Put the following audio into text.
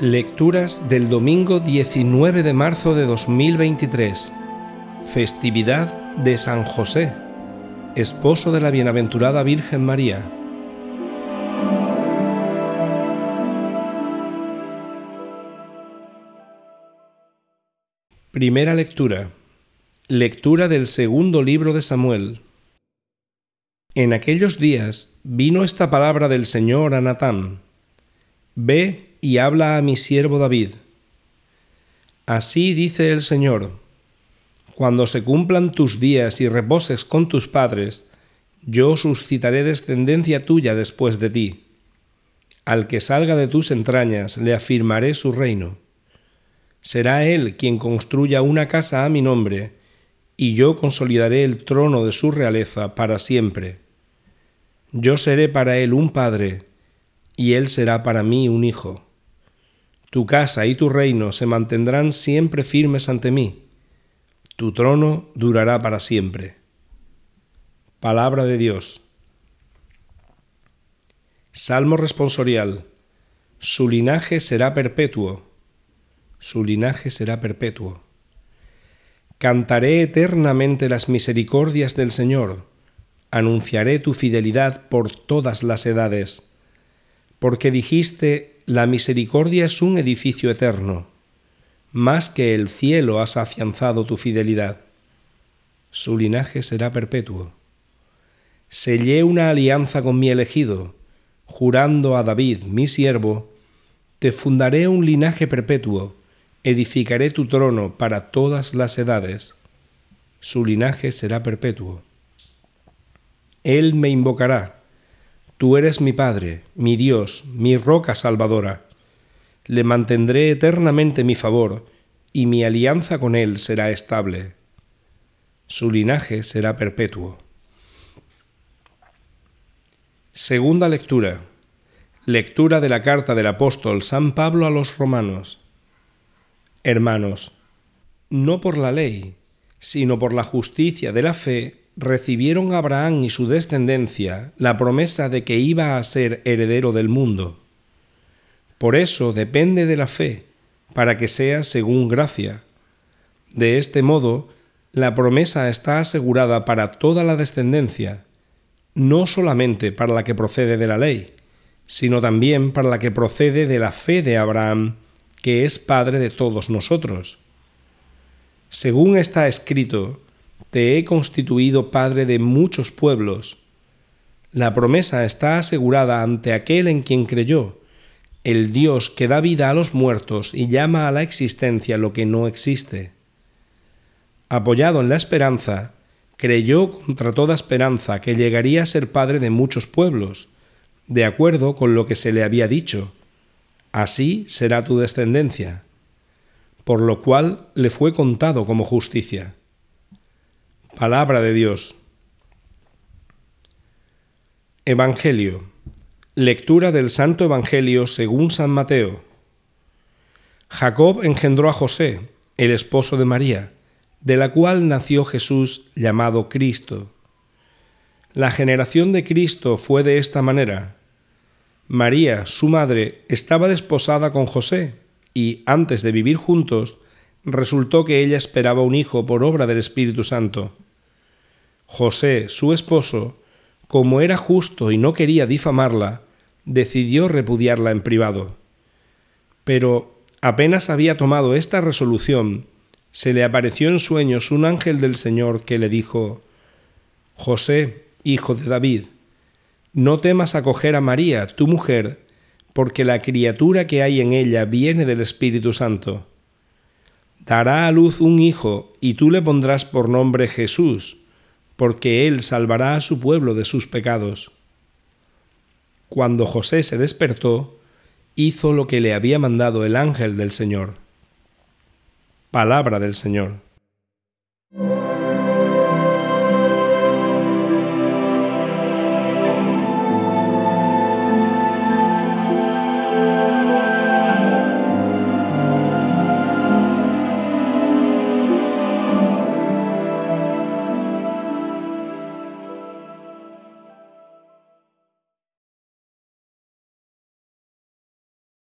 Lecturas del domingo 19 de marzo de 2023, festividad de San José, esposo de la bienaventurada Virgen María. Primera lectura. Lectura del segundo libro de Samuel. En aquellos días vino esta palabra del Señor a Natán. Ve y habla a mi siervo David. Así dice el Señor, cuando se cumplan tus días y reposes con tus padres, yo suscitaré descendencia tuya después de ti. Al que salga de tus entrañas le afirmaré su reino. Será él quien construya una casa a mi nombre, y yo consolidaré el trono de su realeza para siempre. Yo seré para él un padre, y él será para mí un hijo. Tu casa y tu reino se mantendrán siempre firmes ante mí. Tu trono durará para siempre. Palabra de Dios. Salmo responsorial. Su linaje será perpetuo. Su linaje será perpetuo. Cantaré eternamente las misericordias del Señor, anunciaré tu fidelidad por todas las edades, porque dijiste, la misericordia es un edificio eterno, más que el cielo has afianzado tu fidelidad. Su linaje será perpetuo. Sellé una alianza con mi elegido, jurando a David, mi siervo, te fundaré un linaje perpetuo, edificaré tu trono para todas las edades, su linaje será perpetuo. Él me invocará, tú eres mi Padre, mi Dios, mi roca salvadora. Le mantendré eternamente mi favor, y mi alianza con él será estable. Su linaje será perpetuo. Segunda lectura. Lectura de la carta del apóstol San Pablo a los romanos. Hermanos, no por la ley, sino por la justicia de la fe, recibieron Abraham y su descendencia la promesa de que iba a ser heredero del mundo. Por eso depende de la fe, para que sea según gracia. De este modo, la promesa está asegurada para toda la descendencia, no solamente para la que procede de la ley, sino también para la que procede de la fe de Abraham, que es Padre de todos nosotros. Según está escrito, te he constituido Padre de muchos pueblos. La promesa está asegurada ante aquel en quien creyó, el Dios que da vida a los muertos y llama a la existencia lo que no existe. Apoyado en la esperanza, creyó contra toda esperanza que llegaría a ser padre de muchos pueblos, de acuerdo con lo que se le había dicho así será tu descendencia, por lo cual le fue contado como justicia. Palabra de Dios. Evangelio. Lectura del Santo Evangelio según San Mateo. Jacob engendró a José, el esposo de María, de la cual nació Jesús llamado Cristo. La generación de Cristo fue de esta manera. María, su madre, estaba desposada con José y, antes de vivir juntos, resultó que ella esperaba un hijo por obra del Espíritu Santo. José, su esposo, como era justo y no quería difamarla, decidió repudiarla en privado. Pero apenas había tomado esta resolución, se le apareció en sueños un ángel del Señor que le dijo, José, hijo de David, no temas acoger a María, tu mujer, porque la criatura que hay en ella viene del Espíritu Santo. Dará a luz un hijo, y tú le pondrás por nombre Jesús, porque él salvará a su pueblo de sus pecados. Cuando José se despertó, hizo lo que le había mandado el ángel del Señor. Palabra del Señor.